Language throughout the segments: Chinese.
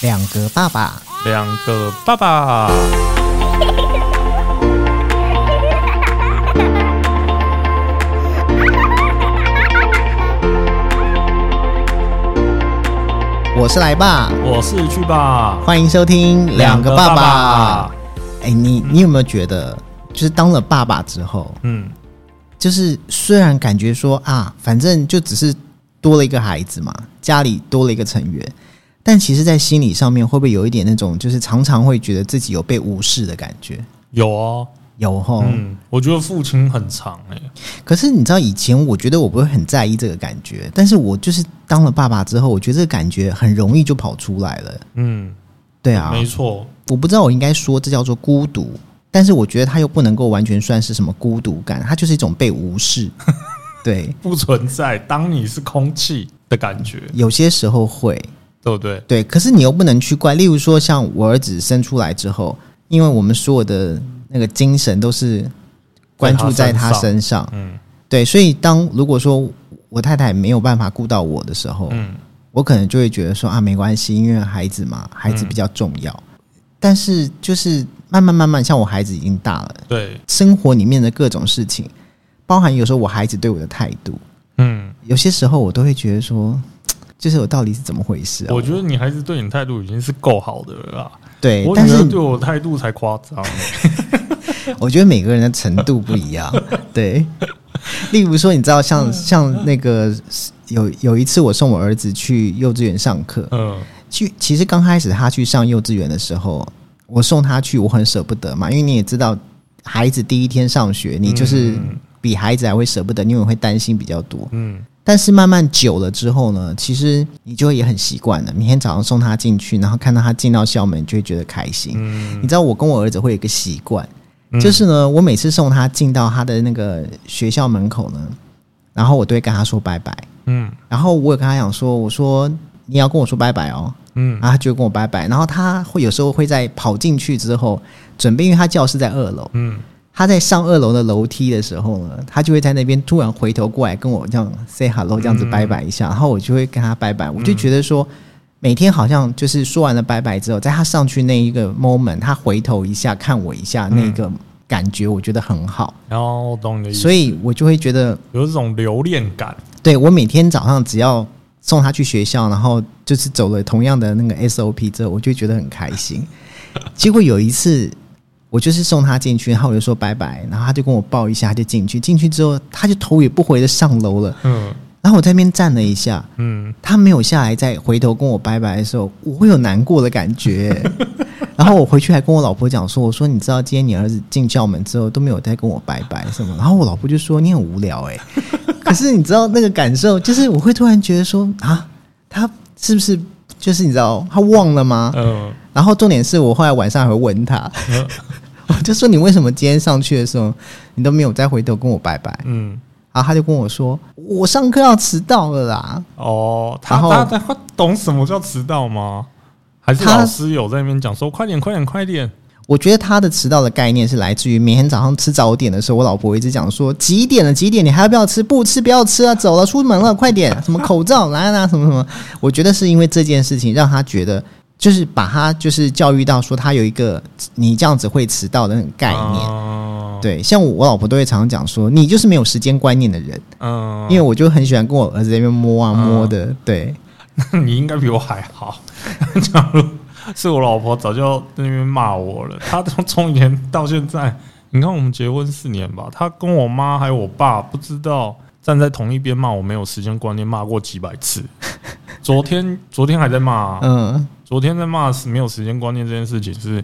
两个爸爸，两个爸爸，我是来爸，我是去吧，欢迎收听两个爸爸。哎，你你有没有觉得，就是当了爸爸之后，嗯，就是虽然感觉说啊，反正就只是多了一个孩子嘛，家里多了一个成员，但其实，在心理上面会不会有一点那种，就是常常会觉得自己有被无视的感觉？有啊，有哦，嗯，我觉得父亲很长哎、可是你知道，以前我觉得我不会很在意这个感觉，但是我就是当了爸爸之后，我觉得这个感觉很容易就跑出来了。嗯，对啊，没错，我不知道我应该说这叫做孤独，但是我觉得它又不能够完全算是什么孤独感，它就是一种被无视。对，不存在，当你是空气的感觉，有些时候会，对不对？对，可是你又不能去怪。例如说，像我儿子生出来之后，因为我们所有的那个精神都是关注在他身上，嗯对，所以当如果说我太太没有办法顾到我的时候，嗯，我可能就会觉得说啊，没关系，因为孩子嘛，孩子比较重要。但是就是慢慢慢慢，像我孩子已经大了，对，生活里面的各种事情，包含有时候我孩子对我的态度，嗯，有些时候我都会觉得说，就是我到底是怎么回事啊？我觉得你孩子对你态度已经是够好的了啦，对，我但是女儿对我态度才夸张、我觉得每个人的程度不一样，对。例如说，你知道像像那个有有一次我送我儿子去幼稚园上课，嗯去其实刚开始他去上幼稚园的时候，我送他去，我很舍不得嘛，因为你也知道，孩子第一天上学，你就是嗯比孩子还会舍不得，因为会担心比较多。嗯但是慢慢久了之后呢，其实你就会也很习惯了。每天早上送他进去，然后看到他进到校门，就会觉得开心。嗯你知道我跟我儿子会有一个习惯，嗯就是呢，我每次送他进到他的那个学校门口呢，然后我都会跟他说拜拜。嗯然后我有跟他讲说，我说你要跟我说拜拜哦，嗯然后他就跟我拜拜。然后他会有时候会在跑进去之后，准备，因为他教室在二楼，嗯他在上二楼的楼梯的时候呢，他就会在那边突然回头过来跟我这样 say hello，这样子嗯拜拜一下，然后我就会跟他拜拜。我就觉得说，每天好像就是说完了拜拜之后，在他上去那一个 moment，他回头一下看我一下，嗯那个感觉我觉得很好，然后懂你的意思，所以我就会觉得，有一种留恋感，对我每天早上只要送他去学校，然后就是走了同样的那个 SOP 之后，我就觉得很开心。结果有一次，我就是送他进去，然后我就说拜拜，然后他就跟我抱一下，他就进去。进去之后，他就头也不回的上楼了。嗯然后我在那边站了一下，嗯他没有下来再回头跟我拜拜的时候，我会有难过的感觉。然后我回去还跟我老婆讲说：“我说你知道今天你儿子进校门之后都没有再跟我拜拜什么？”然后我老婆就说：“你很无聊哎、可是你知道那个感受，就是我会突然觉得说啊，他是不是就是你知道他忘了吗？嗯然后重点是我后来晚上还会问他，嗯 我就说你为什么今天上去的时候你都没有再回头跟我拜拜？嗯，然后他就跟我说：“我上课要迟到了啦。”哦，他然后他懂什么叫迟到吗？还是他老师有在那边讲说快点快点快点？我觉得他的迟到的概念是来自于每天早上吃早点的时候，我老婆一直讲说几点了几点，你还要不要吃？不吃不要吃啊，走了出门了，快点！什么口罩来啦、什么什么？我觉得是因为这件事情让他觉得，就是把他就是教育到说他有一个你这样子会迟到的那种概念。嗯，对，像我老婆都会常常讲说，你就是没有时间观念的人，嗯，因为我就很喜欢跟我儿子在那边摸啊摸的，对，那你应该比我还好。假如是我老婆，早就在那边骂我了。她从从以前到现在，你看我们结婚四年吧，她跟我妈还有我爸不知道站在同一边骂我没有时间观念，骂过几百次。昨天昨天还在骂，嗯昨天在骂是没有时间观念这件事情是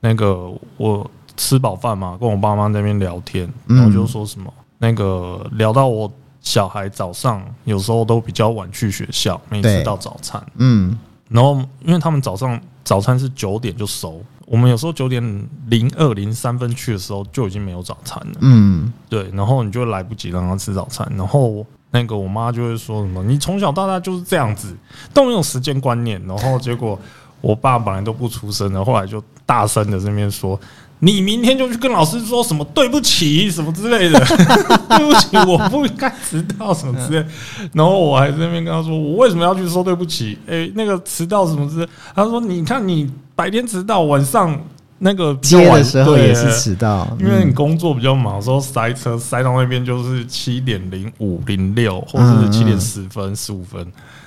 那个我吃饱饭嘛，跟我爸妈在那边聊天，嗯。然后就说什么那个聊到我小孩早上有时候都比较晚去学校，没对。吃到早餐，嗯然后因为他们早上早餐是九点就收，我们有时候九点零二零三分去的时候就已经没有早餐了，嗯，对，然后你就来不及让他吃早餐，然后那个我妈就会说什么，你从小到大就是这样子，都没有时间观念，然后结果我爸本来都不出声的，后来就大声的这边说：“你明天就去跟老师说什么对不起什么之类的，对不起，我不应该迟到什么之类。”然后我还在那边跟他说：“我为什么要去说对不起？诶，那个迟到什么之类。”他说：“你看你白天迟到，晚上。”那个接的时候也是迟到，因为你工作比较忙，说塞车塞到那边就是七点零五零六，或者是七点十分十五分，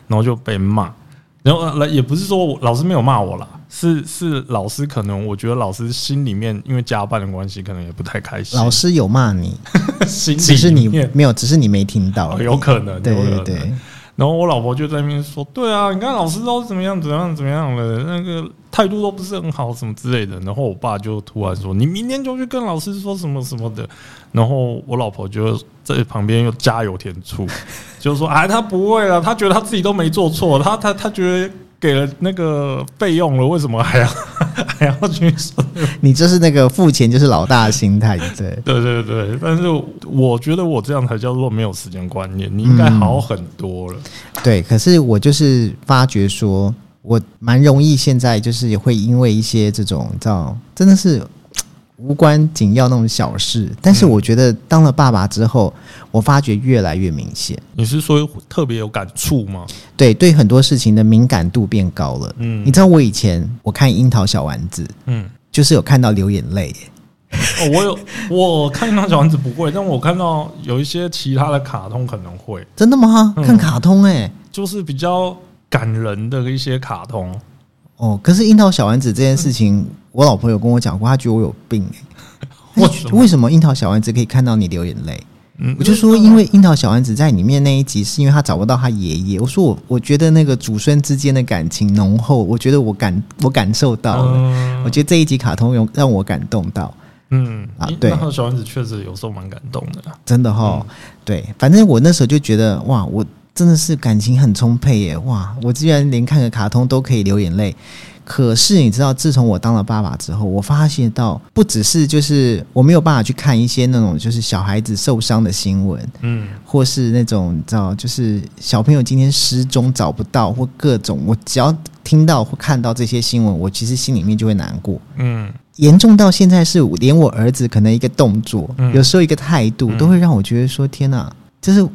然后就被骂。然后来也不是说老师没有骂我啦，是是老师可能我觉得老师心里面因为加班的关系，可能也不太开心。老师有骂你，只是你没有，只是你没听到，有可能，对对对。然后我老婆就在那边说：“对啊，你看老师都怎么样怎么样怎么样了，那个态度都不是很好，什么之类的。”然后我爸就突然说：“你明天就去跟老师说什么什么的。”然后我老婆就在旁边又加油添醋，就说：“哎，他不会了，他觉得他自己都没做错，他他他觉得。”给了那个费用了，为什么还要还要去说？你就是那个付钱就是老大的心态，对 对对对。但是我觉得我这样才叫做没有时间观念，你应该好很多了。对，可是我就是发觉说，我蛮容易现在就是会因为一些这种，知道真的是。无关紧要那种小事，但是我觉得当了爸爸之后，我发觉越来越明显。你是说特别有感触吗？对，对很多事情的敏感度变高了。嗯，你知道我以前我看樱桃小丸子，嗯，就是有看到流眼泪。哦，我有 我看樱桃小丸子不会，但我看到有一些其他的卡通可能会。真的吗？看卡通哎，就是比较感人的一些卡通。哦，可是樱桃小丸子这件事情，我老婆有跟我讲过，她觉得我有病哎。为为什么樱桃小丸子可以看到你流眼泪？嗯，我就说，因为樱桃小丸子在里面那一集，是因为他找不到他爷爷。我说我我觉得那个祖孙之间的感情浓厚，我觉得我感我感受到了。我觉得这一集卡通有让我感动到。嗯啊，对，那小丸子确实有时候蛮感动的，真的哈。对，反正我那时候就觉得哇，我。真的是感情很充沛耶！哇，我居然连看个卡通都可以流眼泪。可是你知道，自从我当了爸爸之后，我发现到不只是就是我没有办法去看一些那种就是小孩子受伤的新闻，嗯，或是那种你知道就是小朋友今天失踪找不到或各种，我只要听到或看到这些新闻，我其实心里面就会难过。嗯，严重到现在是连我儿子可能一个动作，有时候一个态度，都会让我觉得说天哪，就是。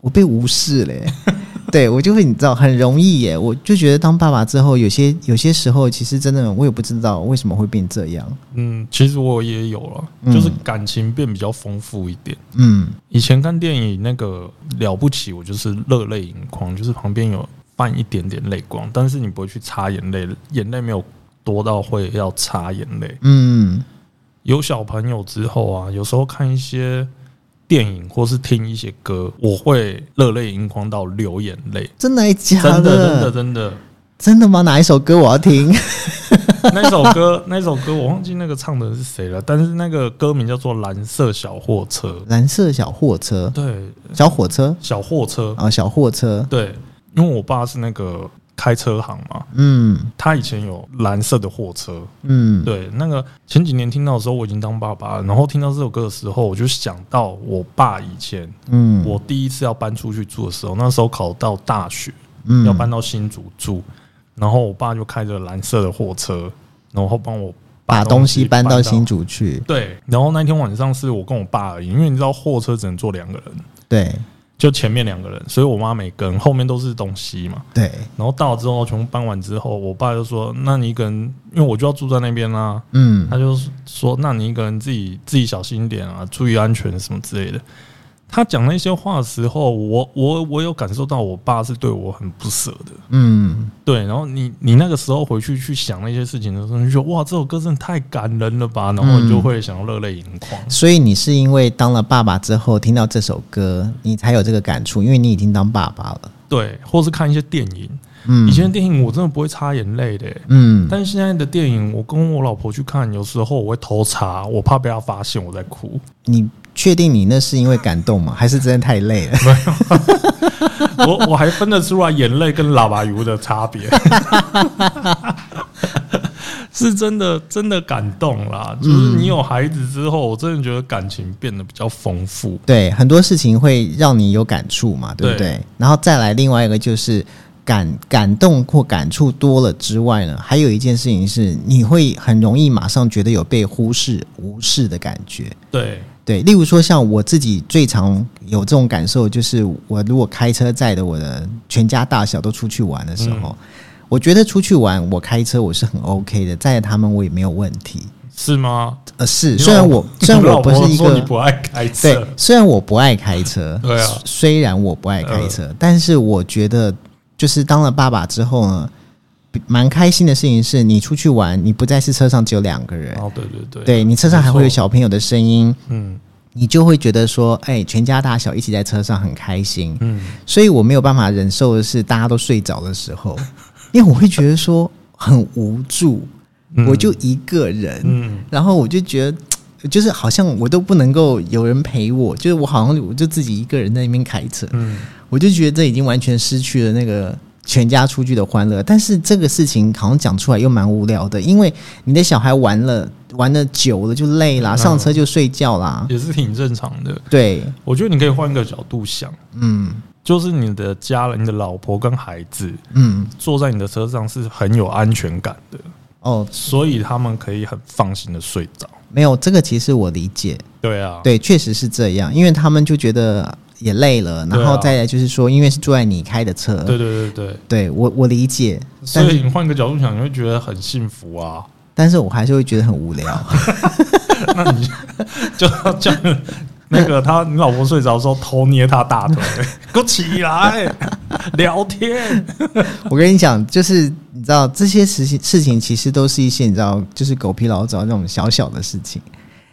我被无视了，对我就会你知道很容易耶，我就觉得当爸爸之后，有些有些时候其实真的我也不知道为什么会变这样。嗯，其实我也有了，就是感情变比较丰富一点。嗯，以前看电影那个了不起，我就是热泪盈眶，就是旁边有泛一点点泪光，但是你不会去擦眼泪，眼泪没有多到会要擦眼泪。嗯，有小朋友之后啊，有时候看一些。电影或是听一些歌，我会热泪盈眶到流眼泪。真的假的？真的真的真的真的吗？哪一首歌我要听？那首歌那首歌我忘记那个唱的是谁了，但是那个歌名叫做《蓝色小货车》。蓝色小货车，对，小火车，小货车啊，小货车，对，因为我爸是那个。开车行嘛，嗯，他以前有蓝色的货车，嗯，对，那个前几年听到的时候，我已经当爸爸了，然后听到这首歌的时候，我就想到我爸以前，嗯，我第一次要搬出去住的时候，那时候考到大学，嗯，要搬到新竹住，然后我爸就开着蓝色的货车，然后帮我把东西搬到新竹去，对，然后那天晚上是我跟我爸而已，因为你知道货车只能坐两个人，对。就前面两个人，所以我妈没跟，后面都是东西嘛。对。然后到了之后，全部搬完之后，我爸就说：“那你一个人，因为我就要住在那边啦。”嗯。他就说：“那你一个人自己自己小心一点啊，注意安全什么之类的。”他讲那些话的时候，我我我有感受到我爸是对我很不舍的。嗯，对。然后你你那个时候回去去想那些事情的时候，你说哇，这首歌真的太感人了吧？然后你就会想要热泪盈眶。所以你是因为当了爸爸之后听到这首歌，你才有这个感触，因为你已经当爸爸了。对，或是看一些电影。嗯，以前的电影我真的不会擦眼泪的。嗯，但是现在的电影，我跟我老婆去看，有时候我会偷擦，我怕被她发现我在哭。你。确定你那是因为感动吗？还是真的太累了？我我还分得出来眼泪跟喇叭油的差别，是真的真的感动啦。就是你有孩子之后，我真的觉得感情变得比较丰富。对，很多事情会让你有感触嘛，对不对？然后再来另外一个就是。感感动或感触多了之外呢，还有一件事情是，你会很容易马上觉得有被忽视、无视的感觉。对，对，例如说像我自己最常有这种感受，就是我如果开车载的我的全家大小都出去玩的时候，我觉得出去玩我开车我是很 OK 的，载他们我也没有问题。是吗？呃，是，虽然我虽然我 不是一个你不爱开车，对，虽然我不爱开车，对啊，虽然我不爱开车，但是我觉得就是当了爸爸之后呢，蛮开心的事情是你出去玩，你不再是车上只有两个人，哦，对对对，对你车上还会有小朋友的声音，嗯，你就会觉得说，哎，全家大小一起在车上很开心，嗯，所以我没有办法忍受的是大家都睡着的时候，因为我会觉得说很无助。我就一个人，嗯，然后我就觉得，就是好像我都不能够有人陪我，就是我好像我就自己一个人在那边开车，嗯，我就觉得这已经完全失去了那个全家出去的欢乐。但是这个事情好像讲出来又蛮无聊的，因为你的小孩玩了玩的久了就累啦，上车就睡觉啦，也是挺正常的。对，我觉得你可以换个角度想，嗯，就是你的家人、你的老婆跟孩子，嗯，坐在你的车上是很有安全感的。哦，所以他们可以很放心的睡着。没有这个，其实我理解。对啊，对，确实是这样，因为他们就觉得也累了，然后再来就是说，因为是坐在你开的车。对对对对，对我我理解。所以你换个角度想，你会觉得很幸福啊。但是我还是会觉得很无聊。那你就叫 那个他，你老婆睡着的时候偷捏他大腿，给我起来聊天。我跟你讲，就是你知道这些事情事情，其实都是一些你知道，就是狗皮老早那种小小的事情。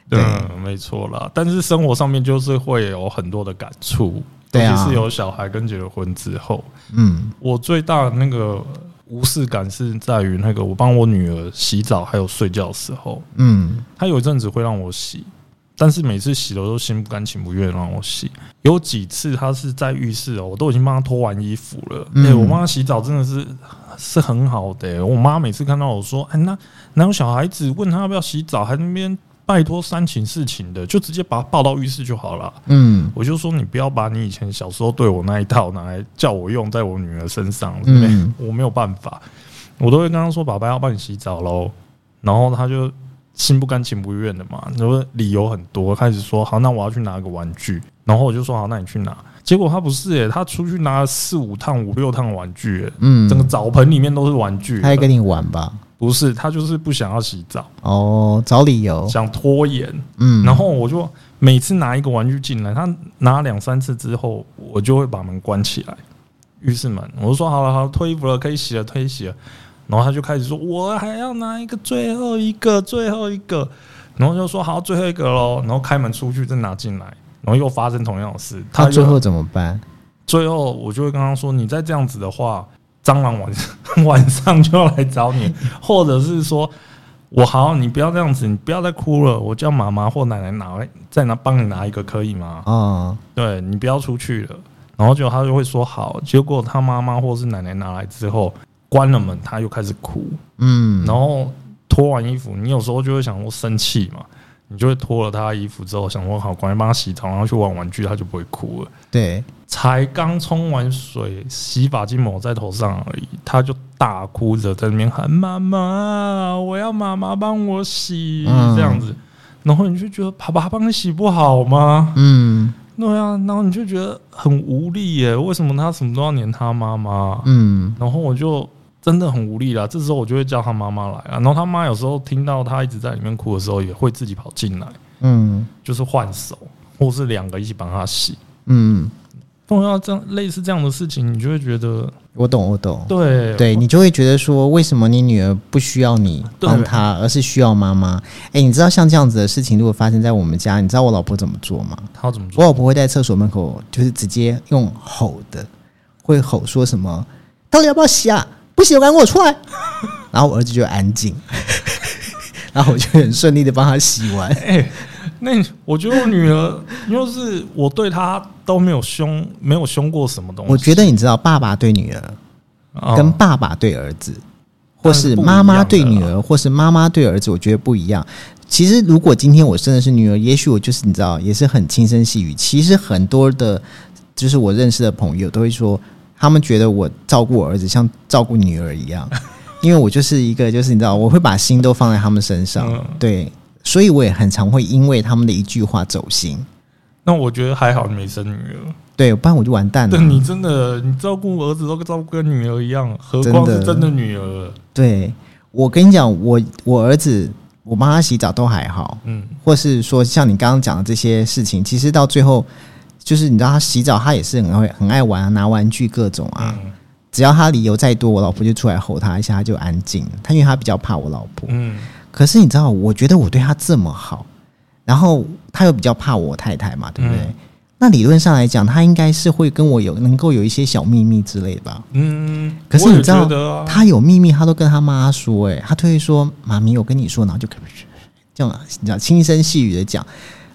对，没错啦。但是生活上面就是会有很多的感触，尤其是有小孩跟结了婚之后。嗯，我最大的那个无视感是在于那个我帮我女儿洗澡还有睡觉的时候，嗯，她有一阵子会让我洗。但是每次洗的都心不甘情不愿让我洗，有几次他是在浴室哦，我都已经帮他脱完衣服了。哎，我妈洗澡真的是是很好的。我妈每次看到我说：“哎，那那有小孩子问他要不要洗澡，还那边拜托三请四请的，就直接把他抱到浴室就好了。”嗯，我就说你不要把你以前小时候对我那一套拿来叫我用在我女儿身上，嗯，我没有办法，我都会跟他说：“爸爸要帮你洗澡喽。”然后他就。心不甘情不愿的嘛，然后理由很多，开始说好，那我要去拿个玩具，然后我就说好，那你去拿。结果他不是诶，他出去拿了四五趟、五六趟玩具，嗯，整个澡盆里面都是玩具。他跟你玩吧？不是，他就是不想要洗澡哦，找理由，想拖延。嗯，然后我就每次拿一个玩具进来，他拿两三次之后，我就会把门关起来，浴室门。我就说好了，好了脱衣服了，可以洗了，可以洗了。然后他就开始说：“我还要拿一个最后一个，最后一个。”然后就说：“好，最后一个喽。”然后开门出去再拿进来，然后又发生同样的事。他最后怎么办？最后我就会跟他说：“你再这样子的话，蟑螂晚上 晚上就要来找你，或者是说我好，你不要这样子，你不要再哭了，我叫妈妈或奶奶拿来再拿帮你拿一个可以吗？”啊，对你不要出去了。然后就他就会说好。结果他妈妈或是奶奶拿来之后。关了门，他又开始哭。嗯，然后脱完衣服，你有时候就会想说生气嘛，你就会脱了他衣服之后，想说好，赶紧帮他洗澡，然后去玩玩具，他就不会哭了。对，才刚冲完水，洗发精抹在头上而已，他就大哭着在那边喊妈妈，我要妈妈帮我洗这样子。然后你就觉得爸爸帮你洗不好吗？嗯。对啊，然后你就觉得很无力耶，为什么他什么都要黏他妈妈？嗯，然后我就真的很无力啦。这时候我就会叫他妈妈来啊，然后他妈有时候听到他一直在里面哭的时候，也会自己跑进来，嗯，就是换手，或是两个一起帮他洗，嗯。碰到这样类似这样的事情，你就会觉得我懂，我懂。对，对你就会觉得说，为什么你女儿不需要你帮她，而是需要妈妈？哎，你知道像这样子的事情，如果发生在我们家，你知道我老婆怎么做吗？她怎么做？我老婆会在厕所门口，就是直接用吼的，会吼说什么？到底要不要洗啊？不洗，赶紧给我出来！然后我儿子就安静，然后我就很顺利的帮他洗完。哎。那我觉得我女儿，又是我对她都没有凶，没有凶过什么东西。我觉得你知道，爸爸对女儿，跟爸爸对儿子，或是妈妈对女儿，或是妈妈对儿子，我觉得不一样。其实，如果今天我生的是女儿，也许我就是你知道，也是很轻声细语。其实很多的，就是我认识的朋友都会说，他们觉得我照顾我儿子像照顾女儿一样，因为我就是一个就是你知道，我会把心都放在他们身上，嗯。对，所以我也很常会因为他们的一句话走心，那我觉得还好，你没生女儿。对，不然我就完蛋了。但你真的，你照顾儿子都跟照顾跟女儿一样，何况是真的女儿。对。我跟你讲，我我儿子我帮他洗澡都还好，嗯。或是说像你刚刚讲的这些事情，其实到最后就是你知道他洗澡，他也是很会很爱玩啊，拿玩具各种啊。嗯只要他理由再多，我老婆就出来吼他一下，他就安静了。他因为他比较怕我老婆，嗯可是你知道，我觉得我对他这么好，然后他又比较怕我太太嘛，对不对？嗯那理论上来讲，他应该是会跟我有能够有一些小秘密之类的吧？嗯，可是你知道他有秘密，他都跟他妈说、欸，他都会说：“妈咪，我跟你说。”然后就这样，你知道，轻声细语的讲。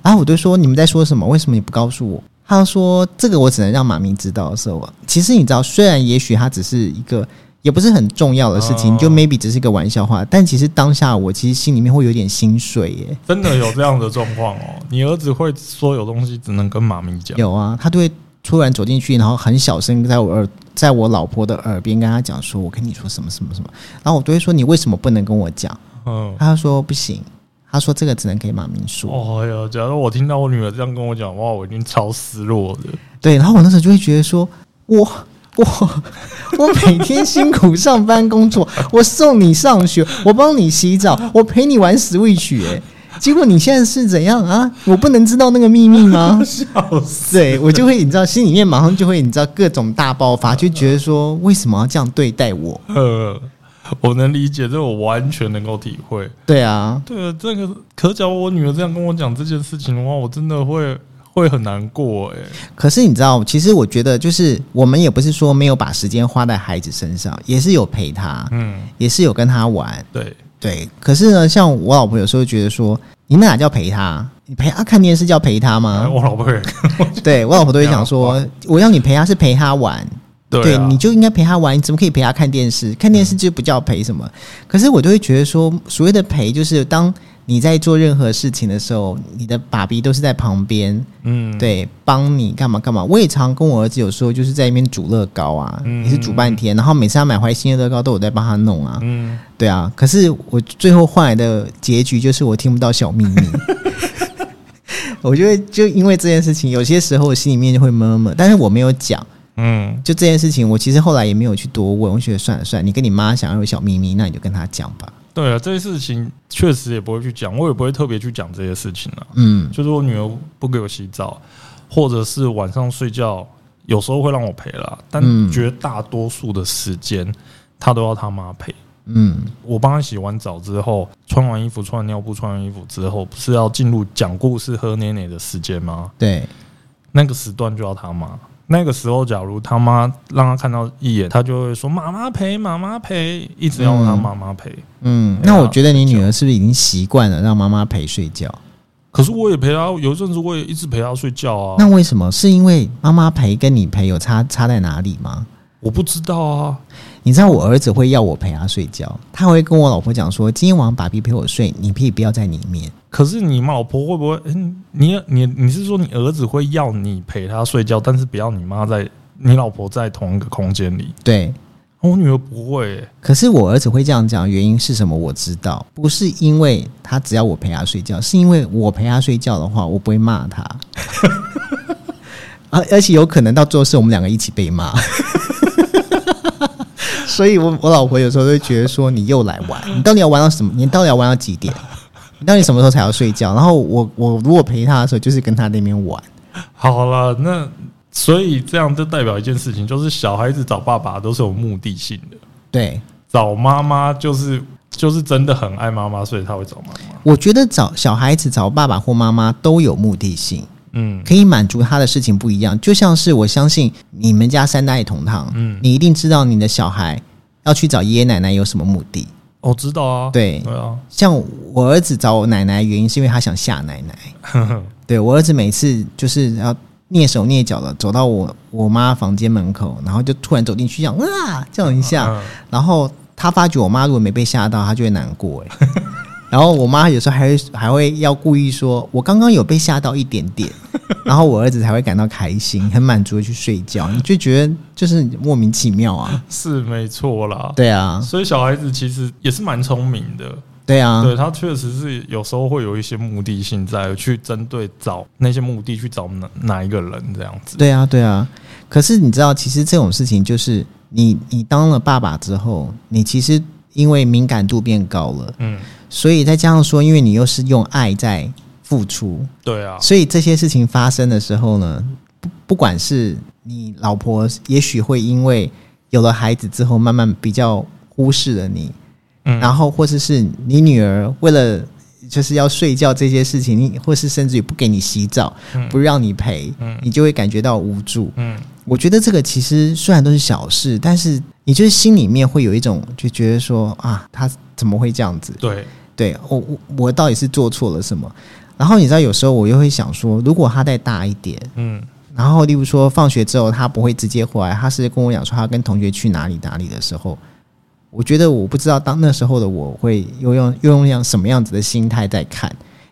然后我就说：“你们在说什么？为什么你不告诉我？”他说：“这个我只能让妈咪知道的时候，其实你知道，虽然也许它只是一个，也不是很重要的事情，哦就 maybe 只是一个玩笑话，但其实当下我其实心里面会有点心碎耶。真的有这样的状况哦。你儿子会说有东西只能跟妈咪讲，有啊，他就会突然走进去，然后很小声在我耳，在我老婆的耳边跟他讲说：“我跟你说什么什么什么。”然后我都会说：“你为什么不能跟我讲？”嗯。他说不行，他说这个只能给妈咪说。哦呀，假如我听到我女儿这样跟我讲，话，我已经超失落的。对，然后我那时候就会觉得说，我我我每天辛苦上班工作，我送你上学，我帮你洗澡，我陪你玩 Switch，哎、结果你现在是怎样啊？我不能知道那个秘密吗？笑死！对我就会，你知道，心里面马上就会，你知道各种大爆发，就觉得说，为什么要这样对待我？呃，我能理解，这我完全能够体会。对啊，对啊，这个可假如我女儿这样跟我讲这件事情的话，我真的会会很难过哎。可是你知道，其实我觉得，就是我们也不是说没有把时间花在孩子身上，也是有陪他，嗯，也是有跟他玩。对，对，可是呢，像我老婆有时候觉得说，你那哪叫陪他？你陪他看电视叫陪他哎吗？我老婆也对我老婆都会想说，我要你陪他是陪他玩，对啊，你就应该陪他玩，你怎么可以陪他看电视？看电视就不叫陪什么？可是我都会觉得说，所谓的陪，就是当你在做任何事情的时候，你的爸比都是在旁边，嗯，对，帮你干嘛干嘛。我也常跟我儿子有时候就是在那边煮乐高啊，嗯也是煮半天，然后每次他买回来新的乐高都有在帮他弄啊，嗯，对啊。可是我最后换来的结局就是我听不到小秘密。我就会就因为这件事情，有些时候我心里面就会闷闷，但是我没有讲。嗯，就这件事情，我其实后来也没有去多问，我觉得算了算了，你跟你妈想要有小秘密，那你就跟她讲吧。对啊，这些事情确实也不会去讲，我也不会特别去讲这些事情啊。嗯就是我女儿不给我洗澡，或者是晚上睡觉，有时候会让我陪啦，但嗯绝大多数的时间，她都要她妈陪。嗯，我帮她洗完澡之后，穿完衣服、穿完尿布、穿完衣服之后，不是要进入讲故事、喝奶奶的时间吗？对，那个时段就要他妈。那个时候，假如他妈让他看到一眼，他就会说“妈妈陪，妈妈陪”，一直要让妈妈陪。嗯，那我觉得你女儿是不是已经习惯了让妈妈陪睡觉？可是我也陪她，有一阵子我也一直陪她睡觉啊。那为什么？是因为妈妈陪跟你陪有差差在哪里吗？我不知道啊，你知道我儿子会要我陪他睡觉，他会跟我老婆讲说：“今天晚上爸比陪我睡，你可以不要在里面。可是你老婆会不会？嗯，你你你是说你儿子会要你陪他睡觉，但是不要你妈在你老婆在同一个空间里？”对，我女儿不会、欸，可是我儿子会这样讲，原因是什么？我知道，不是因为他只要我陪他睡觉，是因为我陪他睡觉的话，我不会骂他，而而且有可能到最后是我们两个一起被骂。所以我我老婆有时候会觉得说，你又来玩，你到底要玩到什么？你到底要玩到几点？你到底什么时候才要睡觉？然后我我如果陪她的时候，就是跟她那边玩。好了，那所以这样就代表一件事情，就是小孩子找爸爸都是有目的性的，对，找妈妈就是就是真的很爱妈妈，所以他会找妈妈。我觉得找小孩子找爸爸或妈妈都有目的性。嗯可以满足他的事情不一样，就像是我相信你们家三代同堂，嗯，你一定知道你的小孩要去找爷爷奶奶有什么目的。我知道啊，对对啊，像我儿子找我奶奶，原因是因为他想吓奶奶。对我儿子每次就是要蹑手蹑脚的走到我我妈房间门口，然后就突然走进去这样啊叫一下，嗯然后他发觉我妈如果没被吓到，他就会难过。哎，然后我妈有时候还会还会要故意说，我刚刚有被吓到一点点，然后我儿子才会感到开心，很满足的去睡觉。你就觉得就是莫名其妙啊，是没错啦。对啊，所以小孩子其实也是蛮聪明的，对啊，对他确实是有时候会有一些目的性在，去针对找那些目的去找哪哪一个人这样子。对啊，对啊。可是你知道，其实这种事情就是你你当了爸爸之后，你其实因为敏感度变高了，嗯，所以再加上说，因为你又是用爱在付出，对啊，所以这些事情发生的时候呢，不不管是你老婆，也许会因为有了孩子之后，慢慢比较忽视了你，嗯。然后或者是你女儿为了就是要睡觉这些事情，你或是甚至于不给你洗澡，嗯。不让你陪，嗯。你就会感觉到无助。嗯。我觉得这个其实虽然都是小事，但是你就是心里面会有一种就觉得说啊，他怎么会这样子？对，对我我我到底是做错了什么？然后你知道，有时候我又会想说，如果他再大一点，嗯。然后例如说放学之后他不会直接回来，他是跟我讲说他跟同学去哪里哪里的时候，我觉得我不知道当那时候的我会又用又用样什么样子的心态在看，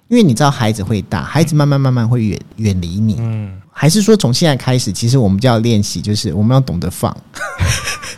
因为你知道孩子会大，孩子慢慢慢慢会远远离你，嗯，还是说从现在开始，其实我们就要练习，就是我们要懂得放，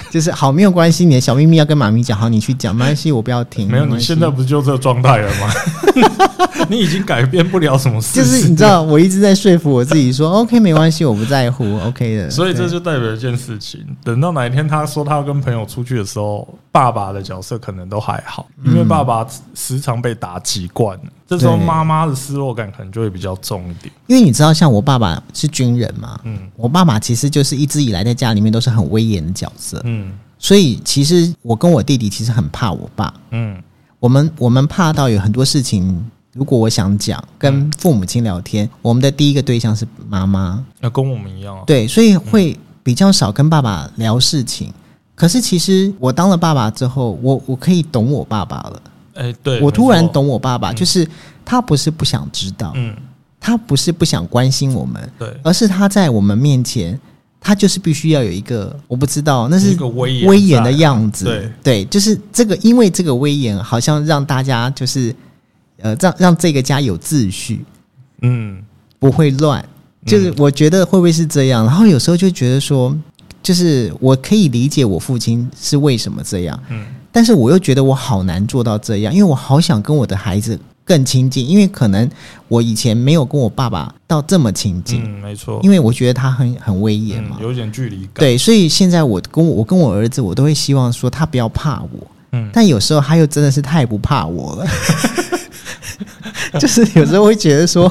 就是好没有关系，你的小秘密要跟妈咪讲，好你去讲，没关系，我不要听。没有，你现在不是就这状态了吗？你已经改变不了什么事，就是你知，道，我一直在说服我自己说，OK，没关系，我不在乎，OK 的。所以这就代表一件事情。等到哪一天他说他要跟朋友出去的时候，爸爸的角色可能都还好，因为爸爸时常被打击惯了，这时候妈妈的失落感可能就会比较重一点。因为你知道，像我爸爸是军人嘛，嗯我爸爸其实就是一直以来在家里面都是很威严的角色，嗯所以其实我跟我弟弟其实很怕我爸，嗯。我们我们怕到有很多事情，如果我想讲跟父母亲聊天，我们的第一个对象是妈妈，那跟我们一样啊。对，所以会比较少跟爸爸聊事情。可是其实我当了爸爸之后，我我可以懂我爸爸了。哎，对，我突然，懂我爸爸，嗯。就是他不是不想知道，嗯，他不是不想关心我们，对，而是他在我们面前，他就是必须要有一个我不知道那是一个威严威严的样子。对就是这个，因为这个威严好像让大家就是呃，让让这个家有秩序，嗯不会乱。就是我觉得会不会是这样？然后有时候就觉得说，就是我可以理解我父亲是为什么这样，嗯但是我又觉得我好难做到这样，因为我好想跟我的孩子更亲近，因为可能我以前没有跟我爸爸到这么亲近，嗯，没错，因为我觉得他很很威严嘛。嗯有一点距离感。，对，所以现在我跟我我跟我儿子，我都会希望说他不要怕我，嗯，但有时候他又真的是太不怕我了，就是有时候会觉得说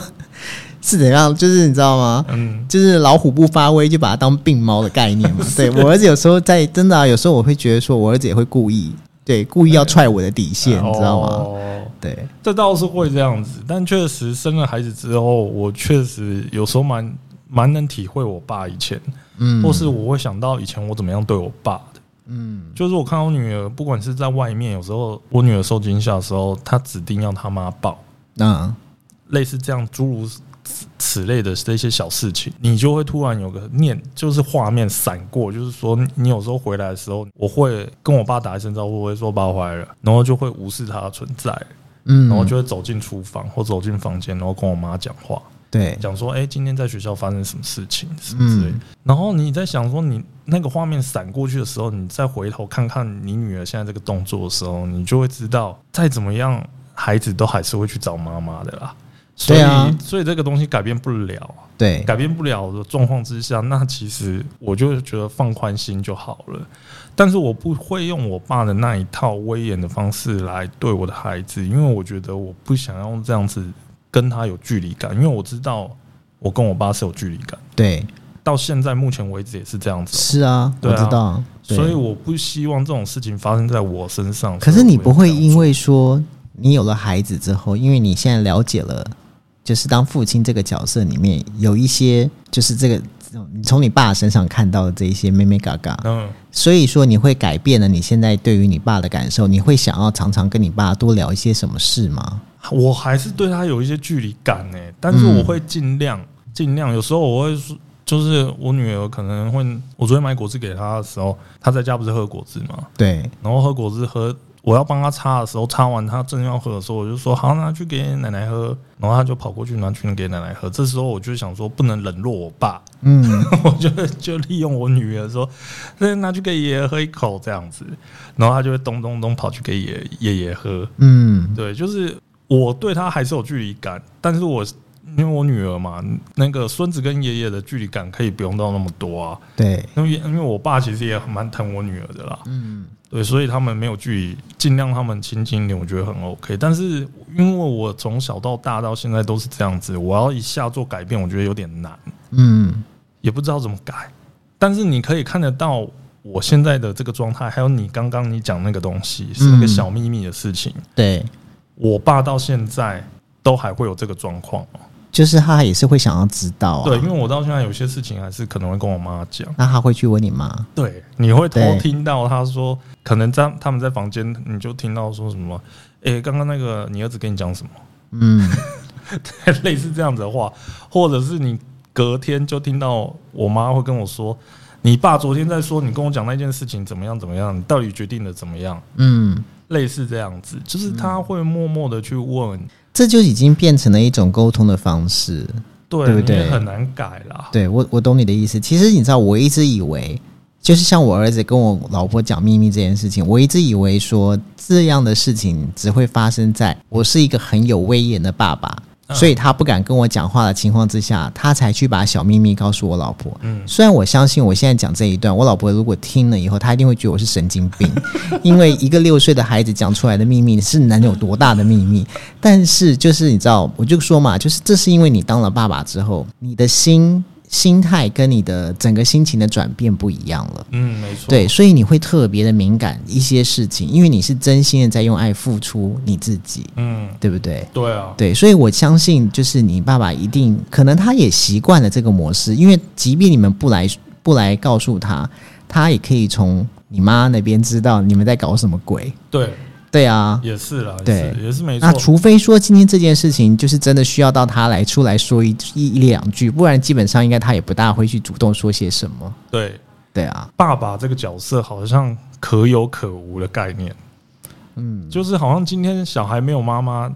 是怎样，就是你知道吗？嗯就是老虎不发威，就把它当病猫的概念嘛。对我儿子有时候在真的、啊，有时候我会觉得说，我儿子也会故意，对，故意要踹我的底线，你知道吗？哦对，这倒是会这样子，但确实生了孩子之后，我确实有时候蛮蛮能体会我爸以前，嗯，或是我会想到以前我怎么样对我爸的。嗯，就是我看到我女儿，不管是在外面，有时候我女儿受惊吓的时候，她指定要她妈抱，那类似这样诸如此此类的这些小事情，你就会突然有个念，就是画面闪过，就是说你有时候回来的时候，我会跟我爸打一声招呼，我会说爸我回来了，然后就会无视他的存在，嗯，然后就会走进厨房或走进房间，然后跟我妈讲话，对，讲说，哎、今天在学校发生什么事情，什么之类的。嗯。然后你在想说，你那个画面闪过去的时候，你再回头看看你女儿现在这个动作的时候，你就会知道，再怎么样，孩子都还是会去找妈妈的啦。所以，啊所以这个东西改变不了，对，改变不了的状况之下，那其实我就觉得放宽心就好了。但是我不会用我爸的那一套威严的方式来对我的孩子，因为我觉得我不想要这样子跟他有距离感，因为我知道我跟我爸是有距离感，对，到现在目前为止也是这样子。哦、是啊，我知道，所以我不希望这种事情发生在我身上。可是你不会因为为说你有了孩子之后，因为你现在了解了，就是当父亲这个角色里面有一些，就是这个你从你爸身上看到的这一些妹妹嘎嘎，嗯，所以说你会改变了你现在对于你爸的感受，你会想要常常跟你爸多聊一些什么事吗？我还是对他有一些距离感呢、但是我会尽量尽量，有时候我会说。就是我女儿可能会，我昨天买果汁给她的时候，她在家不是喝果汁吗，对，然后喝果汁喝我要帮他擦的时候，擦完他正要喝的时候，我就说好，拿去给奶奶喝。然后他就跑过去拿去给奶奶喝。这时候我就想说，不能冷落我爸，嗯，我就就利用我女儿说，那拿去给爷爷喝一口这样子。然后他就会咚咚咚跑去给爷爷爷喝。嗯，对，就是我对他还是有距离感，但是我因为我女儿嘛，那个孙子跟爷爷的距离感可以不用到那么多啊。对，因为因为我爸其实也蛮疼我女儿的啦。嗯，对，所以他们没有距离，尽量他们亲近一点，我觉得很 OK。但是因为我从小到大到现在都是这样子，我要一下做改变，我觉得有点难，嗯，也不知道怎么改。但是你可以看得到我现在的这个状态，还有你刚刚你讲那个东西是那个嗯小秘密的事情，对，我爸到现在都还会有这个状况哦。就是他也是会想要知道啊。对，因为我到现在有些事情还是可能会跟我妈讲。那他会去问你妈？对，你会偷听到他说，可能在他们在房间，你就听到说什么，诶，刚刚那个你儿子跟你讲什么，嗯，类似这样子的话，或者是你隔天就听到我妈会跟我说，你爸昨天在说你跟我讲那件事情怎么样怎么样，你到底决定的怎么样？嗯，类似这样子，就是他会默默的去问，这就已经变成了一种沟通的方式。对，对不对很难改啦。对我，我懂你的意思。其实你知道，我一直以为，就是像我儿子跟我老婆讲秘密这件事情，我一直以为说这样的事情只会发生在我是一个很有威严的爸爸，嗯所以他不敢跟我讲话的情况之下，他才去把小秘密告诉我老婆。嗯，虽然我相信我现在讲这一段，我老婆如果听了以后，她一定会觉得我是神经病，因为一个六岁的孩子讲出来的秘密是能有多大的秘密？但是就是你知道，我就说嘛，就是这是因为你当了爸爸之后，你的心心态跟你的整个心情的转变不一样了。嗯，没错，对，所以你会特别的敏感一些事情，因为你是真心的在用爱付出你自己，嗯，对不对？对啊，对，所以我相信，就是你爸爸一定可能他也习惯了这个模式，因为即便你们不来不来告诉他，他也可以从你妈那边知道你们在搞什么鬼。对，对啊，也是啦，也对也是没错那。除非说今天这件事情就是真的需要到他来出来说一一一两句，不然基本上应该他也不大会去主动说些什么。对，对啊，爸爸这个角色好像可有可无的概念，嗯，就是好像今天小孩没有妈妈，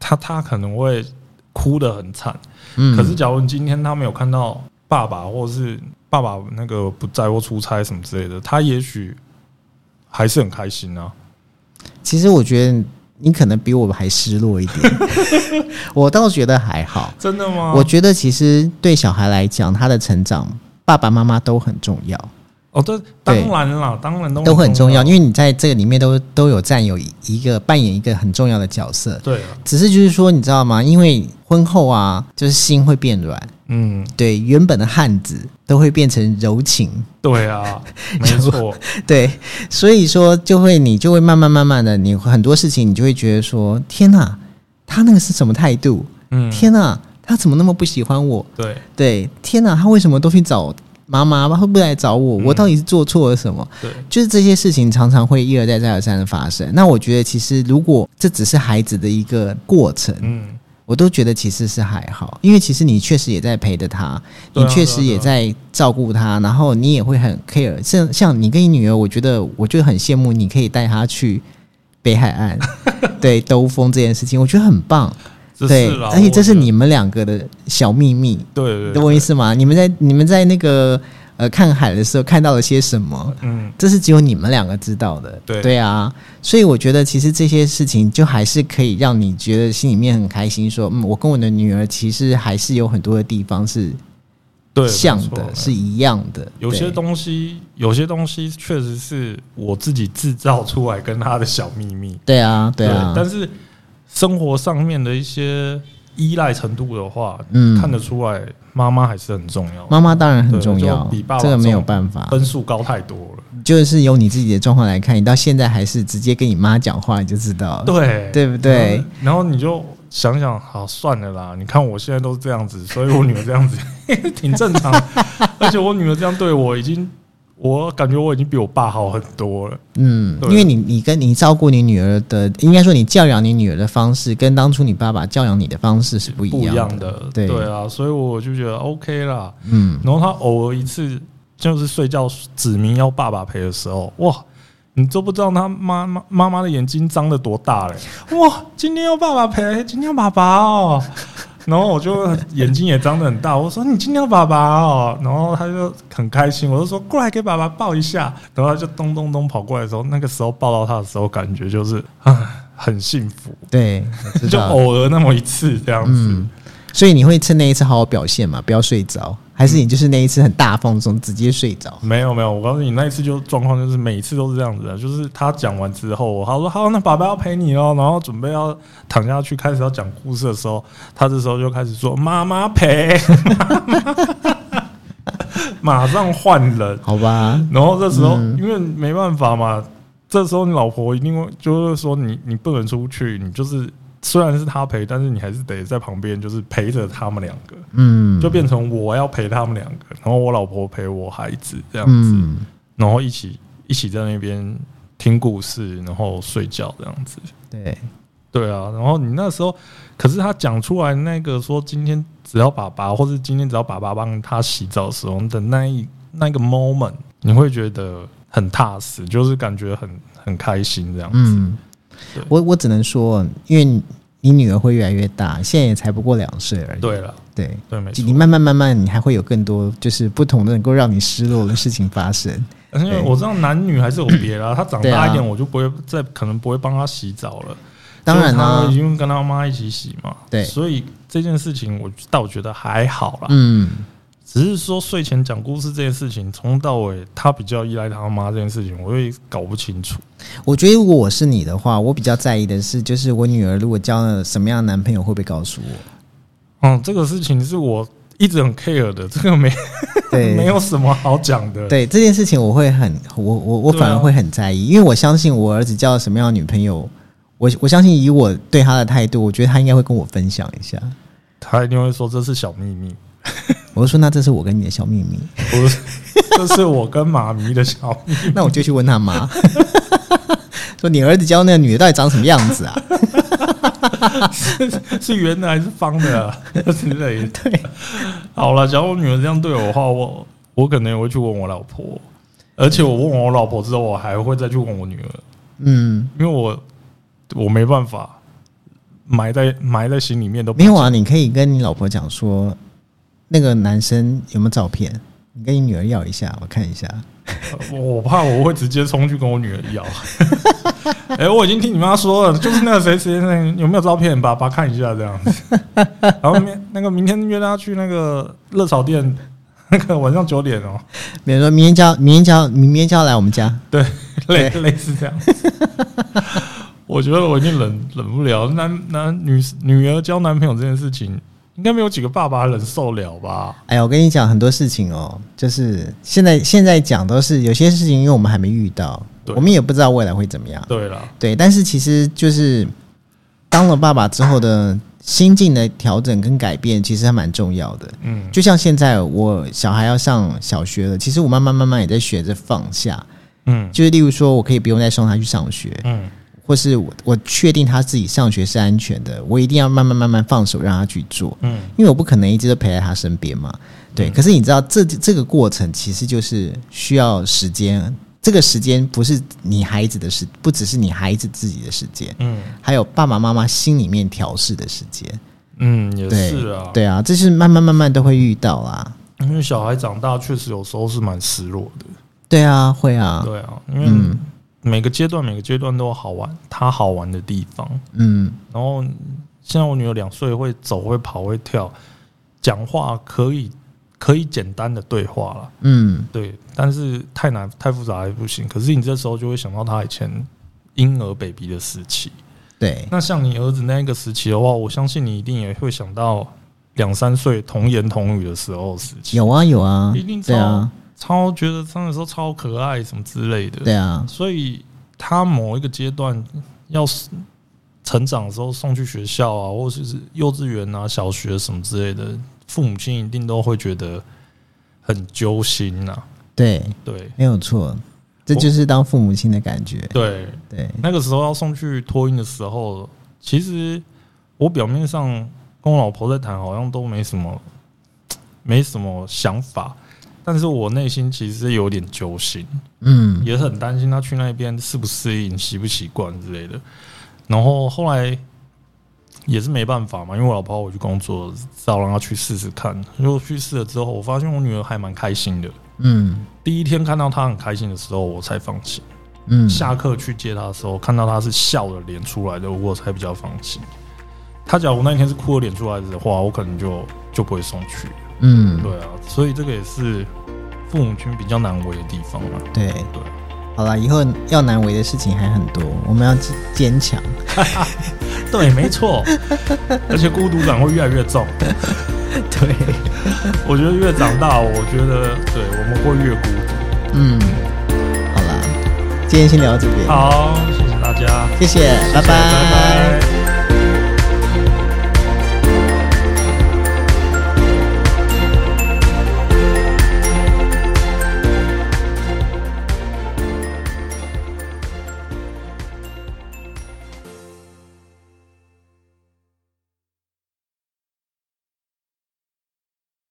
他他可能会哭得很惨。嗯可是假如你今天他没有看到爸爸，或者是爸爸那个不在或出差什么之类的，他也许还是很开心啊。其实我觉得你可能比我还失落一点，我倒觉得还好。真的吗？我觉得其实对小孩来讲，他的成长，爸爸妈妈都很重要，哦，这当然啦，当然都都很重要，因为为你在这个里面都都有占有一个扮演一个很重要的角色。对啊，只是就是说，你知道吗？因为婚后啊，就是心会变软，嗯，对，原本的汉子都会变成柔情，对啊，没错，对，所以说就会你就会慢慢慢慢的，你很多事情你就会觉得说，天哪，他那个是什么态度？嗯，天哪，他怎么那么不喜欢我？对，对，天哪，他为什么都去找妈妈？他会不会来找我？嗯我到底是做错了什么？对，就是这些事情常常会一而再再而三的发生。那我觉得，其实如果这只是孩子的一个过程，嗯，我都觉得其实是还好，因为其实你确实也在陪着他，啊你确实也在照顾他，然后你也会很 care。像像你跟你女儿，我觉得我就很羡慕，你可以带她去北海岸，对兜风这件事情，我觉得很棒。这对，，而且这是你们两个的小秘密，对对对，懂我意思吗？你们在你们在那个呃看海的时候看到了些什么？嗯，这是只有你们两个知道的，对对啊，所以我觉得其实这些事情就还是可以让你觉得心里面很开心说嗯，我跟我的女儿其实还是有很多的地方是对，像的，是一样的。有些东西，有些东西确实是我自己制造出来跟他的小秘密，对啊，对啊，但是生活上面的一些依赖程度的话，嗯看得出来妈妈还是很重要，妈妈当然很重要比爸，爸这个没有办法，分数高太多了。就是由你自己的状况来看，你到现在还是直接跟你妈讲话，你就知道了。对，对不对？然后你就想想，好算了啦。你看我现在都是这样子，所以我女儿这样子 挺正常。而且我女儿这样对我，已经我感觉我已经比我爸好很多了。嗯，因为你你跟你照顾你女儿的，应该说你教养你女儿的方式，跟当初你爸爸教养你的方式是不一样不一样样的，对，啊，所以我就觉得 OK 啦。嗯，然后他偶尔一次就是睡觉指明要爸爸陪的时候，哇，你都不知道他妈妈妈妈的眼睛张得多大嘞！哇，今天要爸爸陪，今天要爸爸哦。然后我就 眼睛也张得很大，我说你今天要爸爸哦。然后他就很开心，我就说过来给爸爸抱一下。然后他就咚咚咚跑过来的时候，那个时候抱到他的时候，感觉就是啊，很幸福。对，就偶尔那么一次这样子。嗯，所以你会趁那一次好好表现嘛，不要睡着，还是你就是那一次很大放松，直接睡着？没有没有，我告诉你，那一次就状况就是每一次都是这样子的，就是他讲完之后，他说好，那爸爸要陪你哦，然后准备要躺下去开始要讲故事的时候，他这时候就开始说妈妈陪，马上换人，好吧，然后这时候、嗯。因为没办法嘛，这时候你老婆一定会就是说你你不能出去，你就是虽然是他陪，但是你还是得在旁边就是陪着他们两个，嗯，就变成我要陪他们两个，然后我老婆陪我孩子这样子。嗯，然后一起一起在那边听故事，然后睡觉这样子。对，对啊，然后你那时候，可是他讲出来那个说今天只要爸爸，或是今天只要爸爸帮他洗澡的时候的那一那个 moment，你会觉得很踏实，就是感觉很很开心这样子。嗯对，我我只能说，因为你你女儿会越来越大，现在也才不过两岁而已。对了，对，对，没错你。慢慢慢慢，你还会有更多就是不同的能够让你失落的事情发生。因为我知道男女还是有别啦，他长大一点，我就不会再可能不会帮他洗澡了。当然啦、啦，因为跟他妈一起洗嘛，对所以这件事情我倒觉得还好啦。嗯，只是说睡前讲故事这件事情，从头到尾他比较依赖他妈这件事情，我会搞不清楚。我觉得如果我是你的话，我比较在意的是，就是我女儿如果交了什么样的男朋友，会不会告诉我？嗯，这个事情是我一直很 care 的，这个没 对，没有什么好讲的。对这件事情，我会很我我我反而会很在意，因为我相信我儿子交了什么样的女朋友，我我相信以我对他的态度，我觉得他应该会跟我分享一下。他一定会说这是小秘密，我就说那这是我跟你的小秘密，不是，这是我跟妈咪的小秘密。那我就去问他妈，说你儿子教那个女的到底长什么样子啊？是圆的还是方的、啊、之类的。对，好了，假如我女儿这样对我的话，我我可能也会去问我老婆，而且我问我老婆之后，我还会再去问我女儿，嗯，因为我我没办法埋在埋在心里面都没有啊，你可以跟你老婆讲说，那个男生有没有照片？你跟你女儿要一下，我看一下。我我怕我会直接冲去跟我女儿要。哎、我已经听你妈说了，就是那个谁谁谁有没有照片，爸爸看一下这样子。然后明那个明天约他去那个热炒店，那个晚上九点哦、比如说明天交，明天交，明天叫来我们家。对，类对类似这样子。我觉得我已经忍忍不了男男女女儿交男朋友这件事情，应该没有几个爸爸忍受了吧？哎呀，我跟你讲很多事情哦，就是现在现在讲都是有些事情，因为我们还没遇到，我们也不知道未来会怎么样。对了，对，但是其实就是当了爸爸之后的心境的调整跟改变，其实还蛮重要的。嗯，就像现在我小孩要上小学了，其实我慢慢慢慢也在学着放下。嗯就是例如说，我可以不用再送他去上学，嗯或是我我确定他自己上学是安全的，我一定要慢慢慢慢放手让他去做，嗯因为我不可能一直都陪在他身边嘛。对，嗯可是你知道这这个过程其实就是需要时间，这个时间不是你孩子的时，不只是你孩子自己的时间，嗯还有爸爸妈妈心里面调试的时间。嗯，也，是啊，对啊，这是慢慢慢慢都会遇到啦。因为小孩长大确实有时候是蛮失落的。对啊，会啊，对啊，因为嗯每个阶段每个阶段都有好玩，它好玩的地方。嗯。然后现在我女儿两岁，会走、会跑、会跳，讲话可以可以简单的对话了，嗯，对，但是太难太复杂也不行。可是你这时候就会想到她以前婴儿 baby 的时期。对，那像你儿子那个时期的话，我相信你一定也会想到两三岁童言童语的时候时期，有啊有啊。一定，超对啊超觉得那个时候超可爱什么之类的。对啊，所以他某一个阶段要是成长的时候送去学校啊，或者是幼稚园啊、小学什么之类的，父母亲一定都会觉得很揪心呐、对，对没有错，这就是当父母亲的感觉。对，对，那个时候要送去托运的时候，其实我表面上跟我老婆在谈，好像都没什么没什么想法。但是我内心其实是有点揪心，嗯也很担心他去那边适不适应、习不习惯之类的。然后后来也是没办法嘛，因为我老婆要回去工作，只好让她去试试看。如果去试了之后，我发现我女儿还蛮开心的。嗯第一天看到她很开心的时候，我才放弃。嗯，下课去接她的时候，看到她是笑着脸出来的，我才比较放心。她假如那一天是哭着脸出来的话，我可能就就不会送去。嗯对啊，所以这个也是父母亲比较难为的地方嘛。对，对，好了，以后要难为的事情还很多，我们要坚坚强。对，没错，而且孤独感会越来越重。对，我觉得越长大，我觉得对我们会越孤独。嗯，好了，今天先聊到这边，好，谢谢大家。谢谢，拜拜拜拜